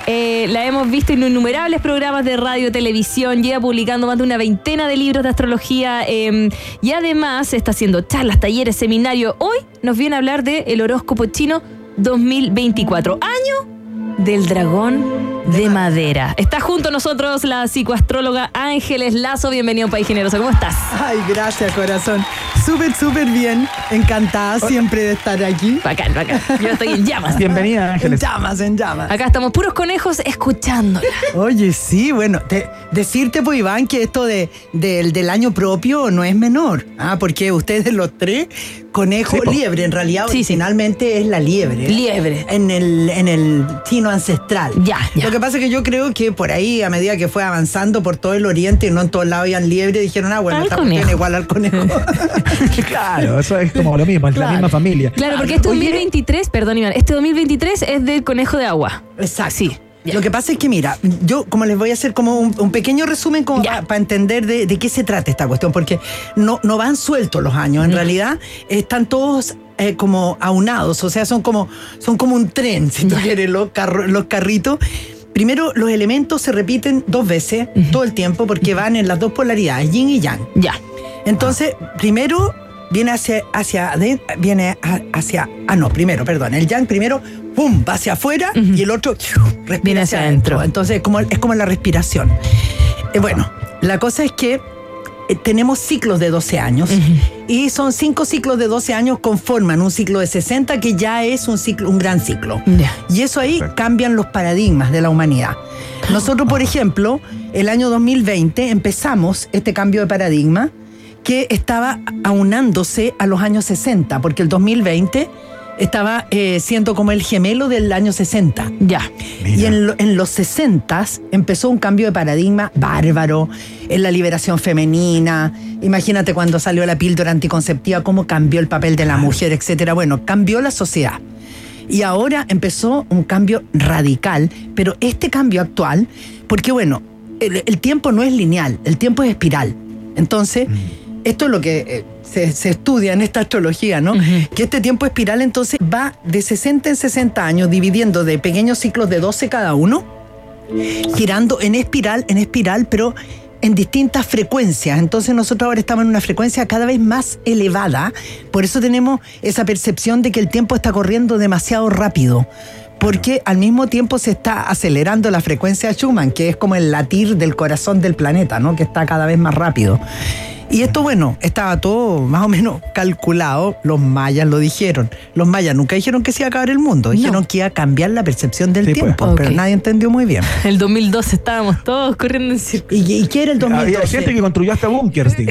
Eh, la hemos visto en innumerables programas de radio, televisión, lleva publicando más de una veintena de libros de astrología eh, y además está haciendo charlas, talleres, seminarios. Hoy nos viene a hablar del el horóscopo chino 2024. Año del dragón de madera. Está junto a nosotros la psicoastróloga Ángeles Lazo. Bienvenido a un país generoso. ¿Cómo estás? Ay, gracias, corazón. Súper, súper bien. Encantada siempre de estar aquí. Bacán, bacán. Yo estoy en llamas. Bienvenida, Ángeles. En llamas, en llamas. Acá estamos puros conejos escuchándola. Oye, sí, bueno, te- decirte, pues, Iván, que esto de, del- del año propio no es menor. Ah, porque ustedes los tres, conejo, Sí, liebre, en realidad Sí, sí. originalmente es la liebre. Liebre. En el, en el chino ancestral. Ya, ya. Lo que pasa es que yo creo que por ahí, a medida que fue avanzando por todo el oriente y no en todos lados habían liebre, dijeron, ah, bueno, esta cuestión igual al conejo. Claro, eso es como lo mismo, es la Claro. misma familia. Claro, porque este Oye. 2023, perdón Iván, este 2023 es del conejo de agua. Exacto. Sí. ya. Lo que pasa es que, mira, yo como les voy a hacer como un, un pequeño resumen como Ya. para entender de, de qué se trata esta cuestión, porque no, no van sueltos los años, en realidad están todos eh, como aunados, o sea, son como, son como un tren, si tú quieres, los, carro- los carritos. Primero, los elementos se repiten dos veces todo el tiempo porque van en las dos polaridades, yin y yang. Ya. Entonces, primero viene hacia, hacia, viene hacia, ah no, primero, perdón, el yang primero, pum, va hacia afuera y el otro respira Viene hacia adentro. Entonces, como, es como la respiración. Eh, bueno, la cosa es que tenemos ciclos de 12 años y son cinco ciclos de 12 años conforman un ciclo de 60 que ya es un ciclo, un gran ciclo. Y eso ahí cambian los paradigmas de la humanidad. Nosotros, por ejemplo, el año 2020 empezamos este cambio de paradigma que estaba aunándose a los años 60, porque el 2020 estaba eh, siendo como el gemelo del año 60. Ya. Y en, lo- en los 60 empezó un cambio de paradigma bárbaro en la liberación femenina. Imagínate cuando salió la píldora anticonceptiva, cómo cambió el papel de la mujer, etcétera. Bueno, cambió la sociedad. Y ahora empezó un cambio radical, pero este cambio actual, porque bueno, el, el tiempo no es lineal, el tiempo es espiral. Entonces, esto es lo que eh, se, se estudia en esta astrología, ¿no? Que este tiempo espiral entonces va de 60 en 60 años, dividiendo de pequeños ciclos de 12 cada uno, girando en espiral, en espiral, pero en distintas frecuencias. Entonces nosotros ahora estamos en una frecuencia cada vez más elevada, por eso tenemos esa percepción de que el tiempo está corriendo demasiado rápido. Porque al mismo tiempo se está acelerando la frecuencia Schumann, que es como el latir del corazón del planeta, ¿no? Que está cada vez más rápido. Y esto, bueno, estaba todo más o menos calculado. Los mayas lo dijeron. Los mayas nunca dijeron que se iba a acabar el mundo. Dijeron que iba a cambiar la percepción del Sí, pues. tiempo. Pero nadie entendió muy bien. El 2012 estábamos todos corriendo en círculo. ¿Y, y qué era el Había 2012? gente que construyó hasta búnkers.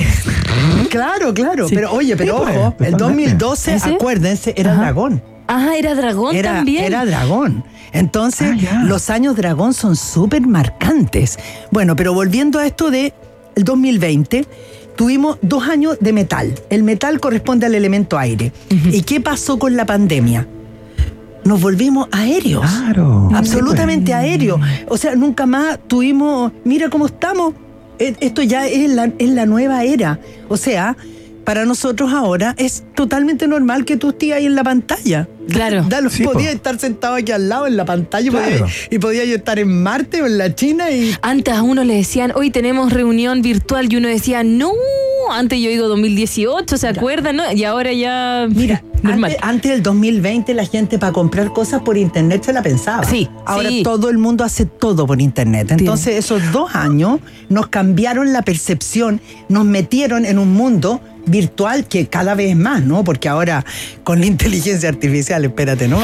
Claro, claro. Sí. Pero oye, pero Sí, pues, ojo, el totalmente. 2012, ¿Ese? acuérdense, era Ajá. dragón. Ah, era dragón Era, también. era dragón. Entonces, Ah, los años dragón son súper marcantes. Bueno, pero volviendo a esto de el 2020, tuvimos dos años de metal. El metal corresponde al elemento aire. ¿Y qué pasó con la pandemia? Nos volvimos aéreos. Claro. Absolutamente aéreos. O sea, nunca más tuvimos, mira cómo estamos. E- Esto ya es la, es la nueva era. O sea, para nosotros ahora es totalmente normal que tú estés ahí en la pantalla. Claro. Da- Sí, po. podías estar sentado aquí al lado en la pantalla y Claro. podías- y podías estar en Marte o en la China y Antes a uno le decían, hoy tenemos reunión virtual y uno decía, no, antes yo digo 2018, ¿se acuerdan? no? Y ahora ya. Mira, normal. Antes, antes del 2020 la gente para comprar cosas por internet se la pensaba. Sí, Ahora sí. todo el mundo hace todo por internet. Entonces esos dos años nos cambiaron la percepción, nos metieron en un mundo virtual que cada vez más, ¿no? Porque ahora con la inteligencia artificial, espérate, ¿no?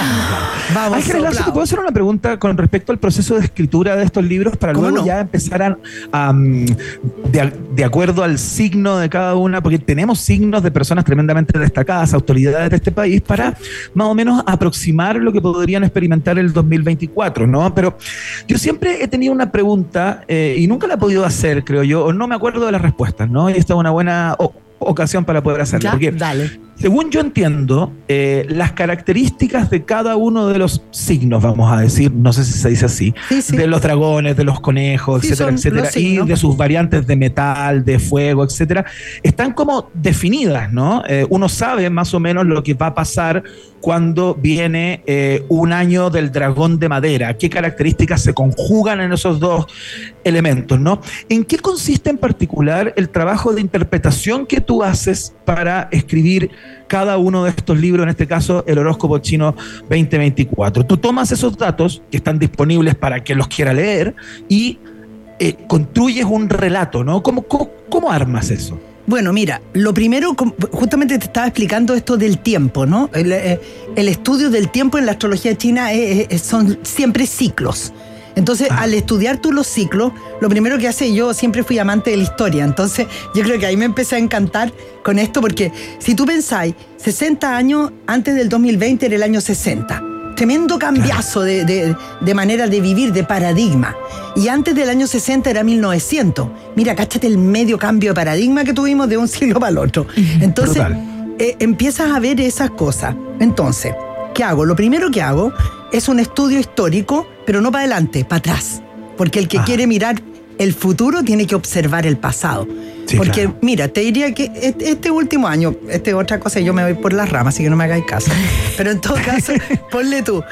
Vamos. Ángel Lazo. ¿te puedo hacer una pregunta con respecto al proceso de escritura de estos libros para ¿Cómo luego no? ya empezar a, de, de acuerdo al signo de cada una, porque tenemos signos de personas tremendamente destacadas, autoridades de este país, para más o menos aproximar lo que podrían experimentar el 2024, ¿no? Pero yo siempre he tenido una pregunta eh, y nunca la he podido hacer, creo yo, o no me acuerdo de las respuestas, ¿no? Y esta es una buena ocasión para poder hacerlo. Ya, porque dale. Según yo entiendo, eh, las características de cada uno de los signos, vamos a decir, no sé si se dice así, de los dragones, de los conejos, Sí, etcétera, etcétera, y de sus variantes de metal, de fuego, etcétera, están como definidas, ¿no? Eh, uno sabe más o menos lo que va a pasar cuando viene eh, un año del dragón de madera, qué características se conjugan en esos dos elementos, ¿no? ¿En qué consiste en particular el trabajo de interpretación que tú haces para escribir cada uno de estos libros, en este caso el horóscopo chino 2024? Tú tomas esos datos que están disponibles para quien los quiera leer y eh, construyes un relato, ¿no? ¿Cómo, cómo, cómo armas eso? Bueno, mira, lo primero, justamente te estaba explicando esto del tiempo, ¿no? El, eh, estudio del tiempo en la astrología china son siempre ciclos. Entonces, al estudiar tú los ciclos, lo primero que hace, yo siempre fui amante de la historia, entonces yo creo que ahí me empecé a encantar con esto, porque si tú pensáis, 60 años antes del 2020 era el año 60. Tremendo cambiazo de, de- de manera de vivir, de paradigma. Y antes del año 60 era 1900. Mira, cáchate el medio cambio de paradigma que tuvimos de un siglo para el otro. Entonces, eh, empiezas a ver esas cosas. Entonces, ¿qué hago? Lo primero que hago es un estudio histórico, pero no para adelante, para atrás. Porque el que quiere mirar el futuro tiene que observar el pasado. Sí, Porque, claro. mira, te diría que este, último año, este es otra cosa, yo me voy por las ramas, así que no me hagáis caso. Pero en todo caso, ponle tú,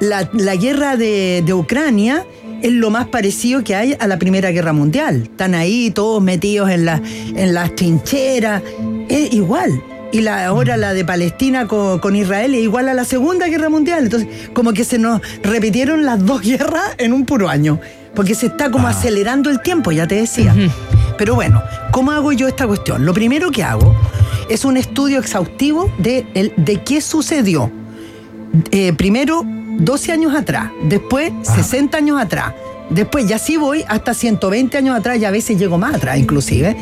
la, la guerra de, de Ucrania es lo más parecido que hay a la Primera Guerra Mundial. Están ahí todos metidos en, la, en las trincheras. Es igual. Y la, ahora la de Palestina con, con Israel es igual a la Segunda Guerra Mundial. Entonces, como que se nos repitieron las dos guerras en un puro año. Porque se está como acelerando el tiempo, ya te decía. Pero bueno, ¿cómo hago yo esta cuestión? Lo primero que hago es un estudio exhaustivo de, el- de qué sucedió. Eh, primero, 12 años atrás, después 60 años atrás, después ya sí voy hasta 120 años atrás y a veces llego más atrás inclusive.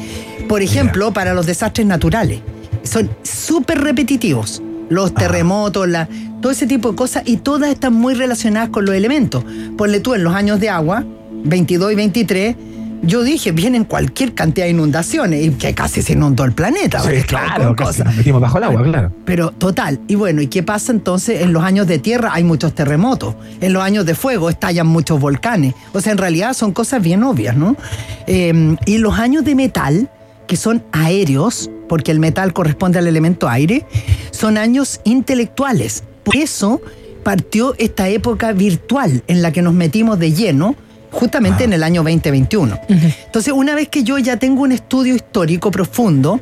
Por ejemplo, para los desastres naturales. Son súper repetitivos. Los terremotos, la, todo ese tipo de cosas y todas están muy relacionadas con los elementos. Ponle tú en los años de agua, 22 y 23, yo dije, vienen cualquier cantidad de inundaciones y que casi se inundó el planeta. Sí, claro, casi nos metimos bajo el agua, claro. Pero total, y bueno, ¿y qué pasa entonces? En los años de tierra hay muchos terremotos, en los años de fuego estallan muchos volcanes. O sea, en realidad son cosas bien obvias, ¿no? Eh, y los años de metal, que son aéreos, porque el metal corresponde al elemento aire, son años intelectuales. Por eso partió esta época virtual en la que nos metimos de lleno justamente en el año 2021. Entonces, una vez que yo ya tengo un estudio histórico profundo,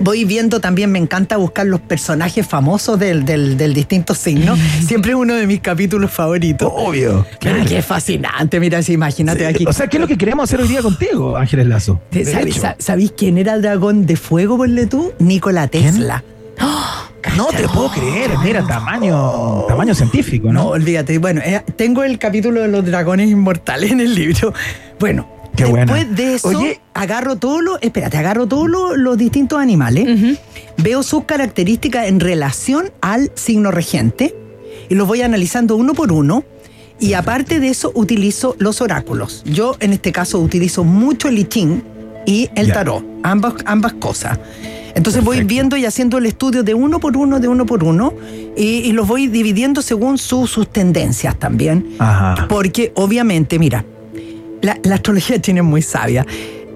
voy viendo también, me encanta buscar los personajes famosos del, del, del distinto signo. Siempre es uno de mis capítulos favoritos. Obvio. Claro, que es fascinante, mira, si imagínate aquí. O sea, ¿qué es lo que queremos hacer hoy día contigo, Ángeles Lazo? ¿Sabéis hecho. ¿sabéis quién era el dragón de fuego, ponle tú? Nikola Tesla. No te puedo creer, mira, tamaño, tamaño científico, No, ¿no? olvídate. Bueno, eh, tengo el capítulo de los dragones inmortales en el libro. Bueno, Qué después buena. de eso, Oye. agarro todos los, espérate, agarro todos los, los distintos animales, veo sus características en relación al signo regente y los voy analizando uno por uno. Y aparte de eso, utilizo los oráculos. Yo, en este caso, utilizo mucho el I Ching y el Ya. tarot, ambas, ambas cosas. Entonces voy viendo y haciendo el estudio de uno por uno, de uno por uno, y, y los voy dividiendo según su- sus tendencias también. Ajá. Porque obviamente, mira, la, la astrología china es muy sabia.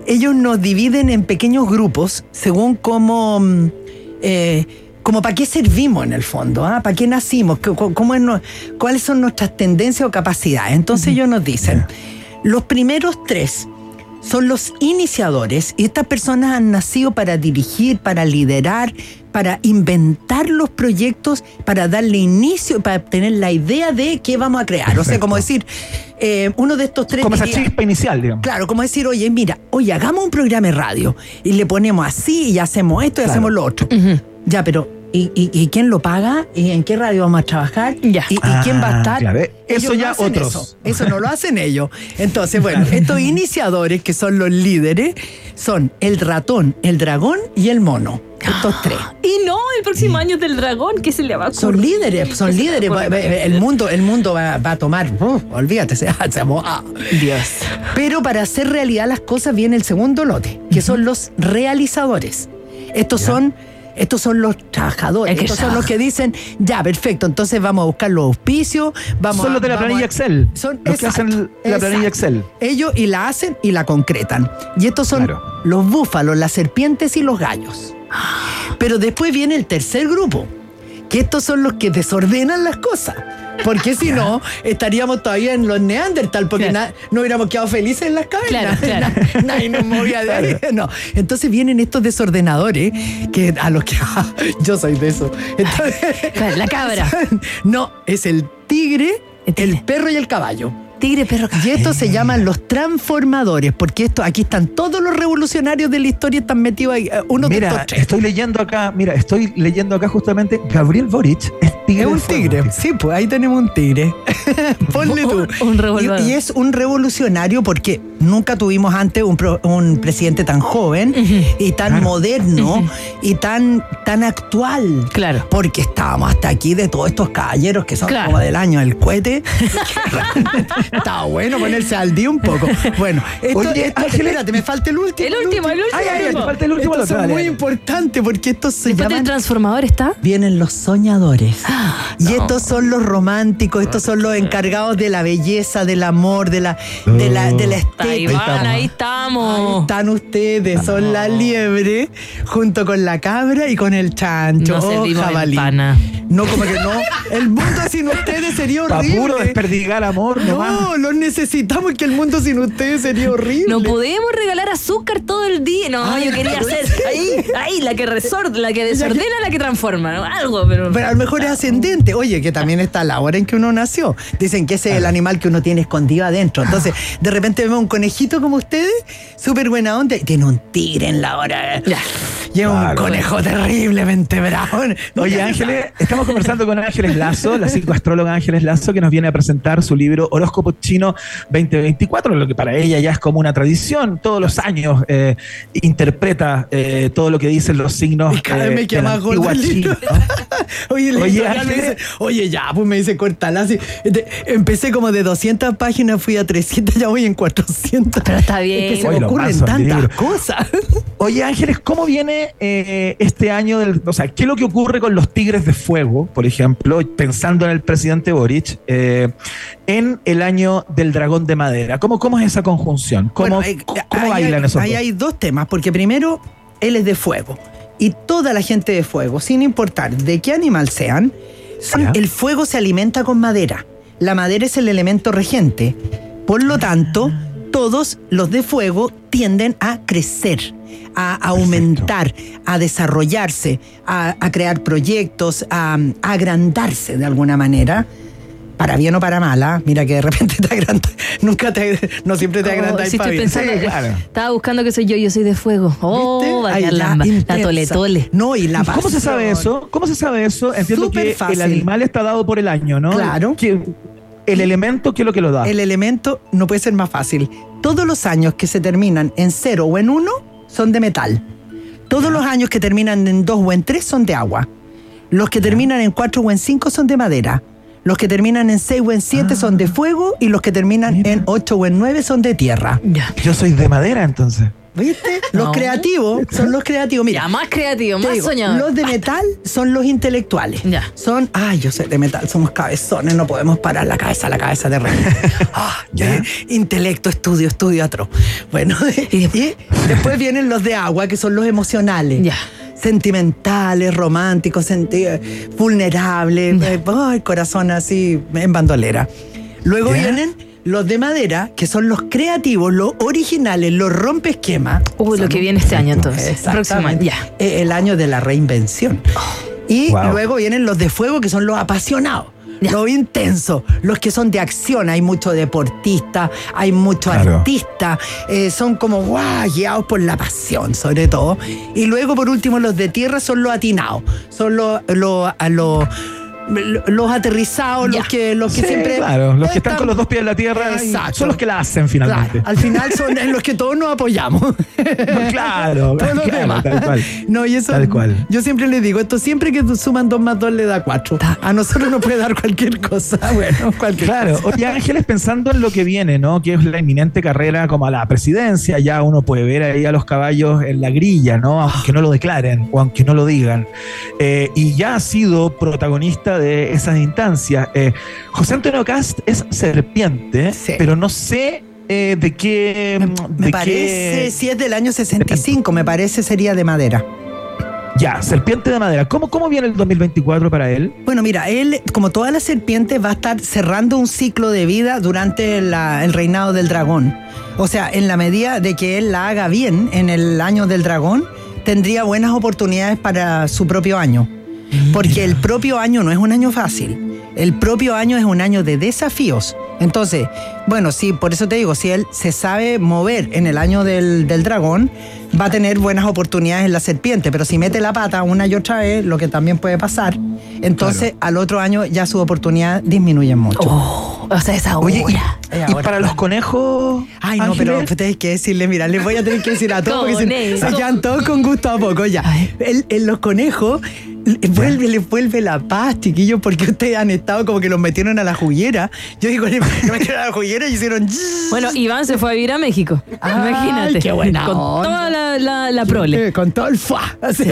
Ellos nos dividen en pequeños grupos según cómo, mm, eh, como para qué servimos en el fondo, ¿ah? para qué nacimos, ¿Qué- cu- cómo es no- cuáles son nuestras tendencias o capacidades. Entonces ellos nos dicen, los primeros tres son los iniciadores y estas personas han nacido para dirigir, para liderar, para inventar los proyectos, para darle inicio, para tener la idea de qué vamos a crear. O sea, como decir, eh, uno de estos tres... Como esa chispa inicial, digamos. Claro, como decir, oye, mira, oye, hagamos un programa de radio y le ponemos así y hacemos esto y Claro. hacemos lo otro. Ya, pero ¿y, y, y quién lo paga? ¿Y en qué radio vamos a trabajar? Ya. ¿Y, y Ah, quién va a estar? claro, eh, eso Ellos ya otros. Eso. Eso no lo hacen ellos. Entonces, bueno, estos iniciadores que son los líderes son el ratón, el dragón y el mono. Estos tres. Y no, el próximo año es del dragón, ¿qué se le va a Son líderes, son ¿Qué se le líderes. El mundo, el mundo va, va a tomar, uh, olvídate, se, se ah. Dios. Pero para hacer realidad las cosas viene el segundo lote, que son los realizadores. Estos son estos son los trabajadores, estos son los que dicen, ya, perfecto, entonces vamos a buscar los auspicios, vamos Son a- los de la planilla a- Excel. Son, los que hacen exacto, la planilla exacto. Excel. Ellos y la hacen y la concretan. Y estos son Claro. los búfalos, las serpientes y los gallos. Pero después viene el tercer grupo, que estos son los que desordenan las cosas. Porque si no, estaríamos todavía en los Neandertal, porque Claro. no hubiéramos quedado felices en las cavernas. Claro, claro. Na- Nadie nos movía de ahí. No. Entonces vienen estos desordenadores, que a los que yo soy de eso. Entonces, la cabra. No, es El tigre. el perro y el caballo. Tigre, perro, Y estos se llaman los transformadores, porque esto, aquí están todos los revolucionarios de la historia, están metidos ahí. eh, Uno de Mira, estos tres. estoy leyendo acá, mira, estoy leyendo acá justamente Gabriel Boric es tigre. Es un fuego. tigre. Sí, pues ahí tenemos un tigre. Ponle tú. Un- un revolver. Y, y es un revolucionario porque nunca tuvimos antes un, pro- un presidente tan joven y tan moderno y tan, tan actual. Claro. Porque estábamos hasta aquí de todos estos caballeros que son Claro. como del año del cohete. Está bueno ponerse al día un poco. Bueno, esto, Oye, esto- espérate, me falta el último. El último, el último. Ay, ay, ay, te falta el último, son dale, muy dale. importantes porque estos se Después del llaman transformador está. vienen los soñadores. Y estos son los románticos, estos son los encargados de la belleza, del amor, de la, de la, de la Ahí van, ahí Ahí estamos. están ustedes, son la liebre, junto con la cabra y con el chancho. No oh, jabalí. No, como que no. El mundo sin ustedes sería Pa' horrible. puro desperdigar amor, nomás. no, los necesitamos que el mundo sin ustedes sería horrible. No podemos regalar azúcar todo el día. No, Ay, yo quería sí. ahí, ahí, la que resor, la que desordena, la que transforma, ¿no? algo, pero. Pero a lo mejor es ascendente. Oye, que también está la hora en que uno nació. Dicen que ese es el animal que uno tiene escondido adentro. Entonces, de repente vemos un conejito como ustedes, súper buena onda, y tiene un tigre en la hora. Ya. Y es un conejo terriblemente bravo. Oye, Ángeles, estamos conversando con Ángeles Lazo, la psicoastróloga Ángeles Lazo, que nos viene a presentar su libro Horóscopo Chino 2024, lo que para ella ya es como una tradición. Todos los años eh, interpreta eh, todo lo que dicen los signos Y cada vez eh, me queda más gordo. Oye, el Oye, me dice, oye, ya, pues me dice cortala así. Empecé como de 200 páginas, fui a 300, ya voy en 400. Pero está bien. Es que se Oye, me ocurren tantas cosas. Oye, Ángeles, ¿cómo viene eh, este año? Del, o sea, ¿qué es lo que ocurre con los Tigres de Fuego, por ejemplo, pensando en el presidente Boric, eh, en el año del dragón de madera? ¿Cómo, cómo es esa conjunción? ¿Cómo, Bueno, eh, cómo ahí bailan hay, esos ahí dos? hay dos temas, porque primero, él es de fuego. Y toda la gente de fuego, sin importar de qué animal sean, son- el fuego se alimenta con madera. La madera es el elemento regente. Por lo tanto, todos los de fuego tienden a crecer, a aumentar, a desarrollarse, a, a crear proyectos, a, a agrandarse de alguna manera. Para bien o para mala, mira que de repente te agrandas, nunca te, no siempre te Oh, agrandas sí, para estoy bien. pensando. Sí, claro. Estaba buscando que soy yo, yo soy de fuego. Oh, ¿Viste? va a Ay, quedar la, la tole tole. No, y la ¿Y ¿Cómo se sabe pasión. eso? ¿Cómo se sabe eso? Entiendo Súper que fácil. el animal está dado por el año, ¿no? Claro. Que- el elemento, ¿qué es lo que lo da? El elemento no puede ser más fácil. Todos los años que se terminan en cero o en uno son de metal. Todos los años que terminan en dos o en tres son de agua. Los que terminan en cuatro o en cinco son de madera. Los que terminan en seis o en siete son de fuego y los que terminan Mira. en ocho o en nueve son de tierra. Ya. Yo soy de madera, entonces. ¿Viste? Los No. creativos son los creativos. Mira, Ya, más creativo, Te más digo, soñador. Los de metal son los intelectuales. Ya. Son, ay, yo soy de metal, somos cabezones, no podemos parar la cabeza, la cabeza de rey. Ah, Ya. eh, intelecto, estudio, estudio, atro. Bueno, y, después vienen los de agua, que son los emocionales. Ya. Sentimentales, románticos, senti- vulnerables, eh, ay, corazón así en bandolera. Luego vienen Los de madera, que son los creativos, los originales, los rompe esquemas. Uy, lo que viene este año entonces. Próximo año, ya. Eh, El año de la reinvención. Y Wow. luego vienen los de fuego, que son los apasionados. Los intensos, los que son de acción, hay mucho deportista, hay mucho Claro. artista, eh, son como guau, guiados por la pasión, sobre todo. Y luego, por último, los de tierra son los atinados, son los, los, a los, los aterrizados, los que, los que Sí, siempre. Claro, los que están con los dos pies en la tierra Exacto. son los que la hacen finalmente. Al final son en los que todos nos apoyamos. Claro, Todos los claro, demás. tal cual. No, y eso. Tal cual. Yo siempre les digo, esto siempre que suman dos más dos le da cuatro. A nosotros nos puede dar cualquier cosa. Bueno, cualquier Claro, cosa. oye Ángeles, pensando en lo que viene, ¿no? Que es la inminente carrera como a la presidencia, ya uno puede ver ahí a los caballos en la grilla, ¿no? Aunque no lo declaren o aunque no lo digan. Eh, y ya ha sido protagonista de esas instancias. Eh, José Antonio Cast es serpiente, pero no sé eh, de qué. Me de parece, qué- si es del año 65, me parece sería de madera. Ya, serpiente de madera. ¿Cómo, ¿Cómo viene el 2024 para él? Bueno, mira, él, como todas las serpientes, va a estar cerrando un ciclo de vida durante la- el reinado del dragón. O sea, en la medida de que él la haga bien en el año del dragón, tendría buenas oportunidades para su propio año. Porque el propio año no es un año fácil. El propio año es un año de desafíos. Entonces, bueno, sí, por eso te digo, si él se sabe mover en el año del, del dragón, va a tener buenas oportunidades en la serpiente. Pero si mete la pata una y otra vez, lo que también puede pasar, entonces al otro año ya su oportunidad disminuye mucho. o sea, esa Oye, y, para los conejos. Ay, no, Ángeles? pero tienes que decirle, mira, les voy a tener que decir a todos porque se, se quedan todos con gusto a poco ya. El- los conejos le vuelve, les vuelve la paz, chiquillos, porque ustedes han estado como que los metieron a la juguera. Yo digo, le metieron a la juguera y hicieron. Bueno, Iván se fue a vivir a México. Imagínate. qué buena Con onda. toda la, la, la prole. Con todo el fa. Así,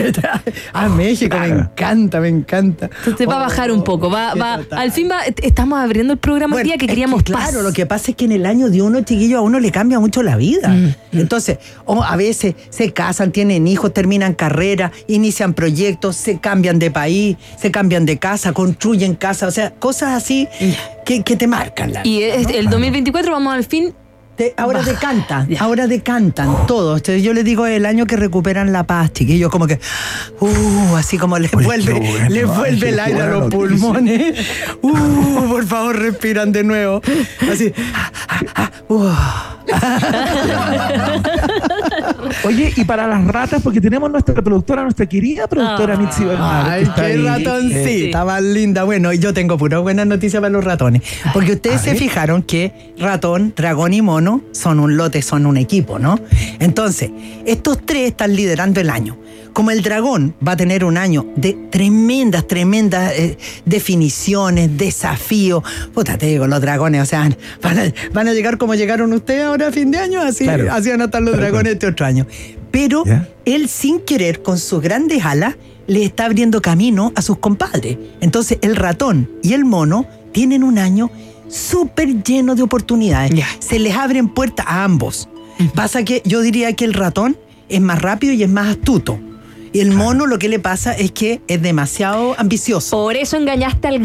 a México, me encanta, me encanta. Entonces va a bajar un poco. Va, va, al fin va, estamos abriendo el programa el Bueno, día que es queríamos que, paz. Claro, lo que pasa es que en el año de uno, chiquillo, a uno le cambia mucho la vida. Mm. Entonces, o a veces se casan, tienen hijos, terminan carrera, inician proyectos, se cambian de país, se cambian de casa, construyen casa, o sea, cosas así que, que te marcan la Y vida, es- ¿no? el 2024 vamos al fin. Te- ahora Baja. decantan, ahora decantan todos. Entonces yo les digo el año que recuperan la paz, chiquillos, como que, uh, así como les Oye, vuelve, bueno, les vuelve el aire a los noticia. pulmones. Uh, por favor, respiran de nuevo. Así. uh. Oye, y para las ratas, porque tenemos nuestra productora, nuestra querida productora Ah. Mitzi Bernal. Ay, qué ahí, ratoncita, eh, más linda. Bueno, yo tengo pura buena noticia para los ratones. Porque ustedes a se ver. fijaron que ratón, dragón y mono son un lote, son un equipo, ¿no? Entonces, estos tres están liderando el año. Como el dragón va a tener un año de tremendas, tremendas eh, definiciones, desafíos. Puta, te digo, los dragones, o sea, van a, van a llegar como llegaron ustedes ahora a fin de año, así, Claro. así van a estar los dragones este otro año. Pero él sin querer, con sus grandes alas, le está abriendo camino a sus compadres. Entonces el ratón y el mono tienen un año súper lleno de oportunidades. Ya. Se les abren puertas a ambos. Pasa que yo diría que el ratón es más rápido y es más astuto. Y el mono lo que le pasa es que es demasiado ambicioso. Por eso engañaste al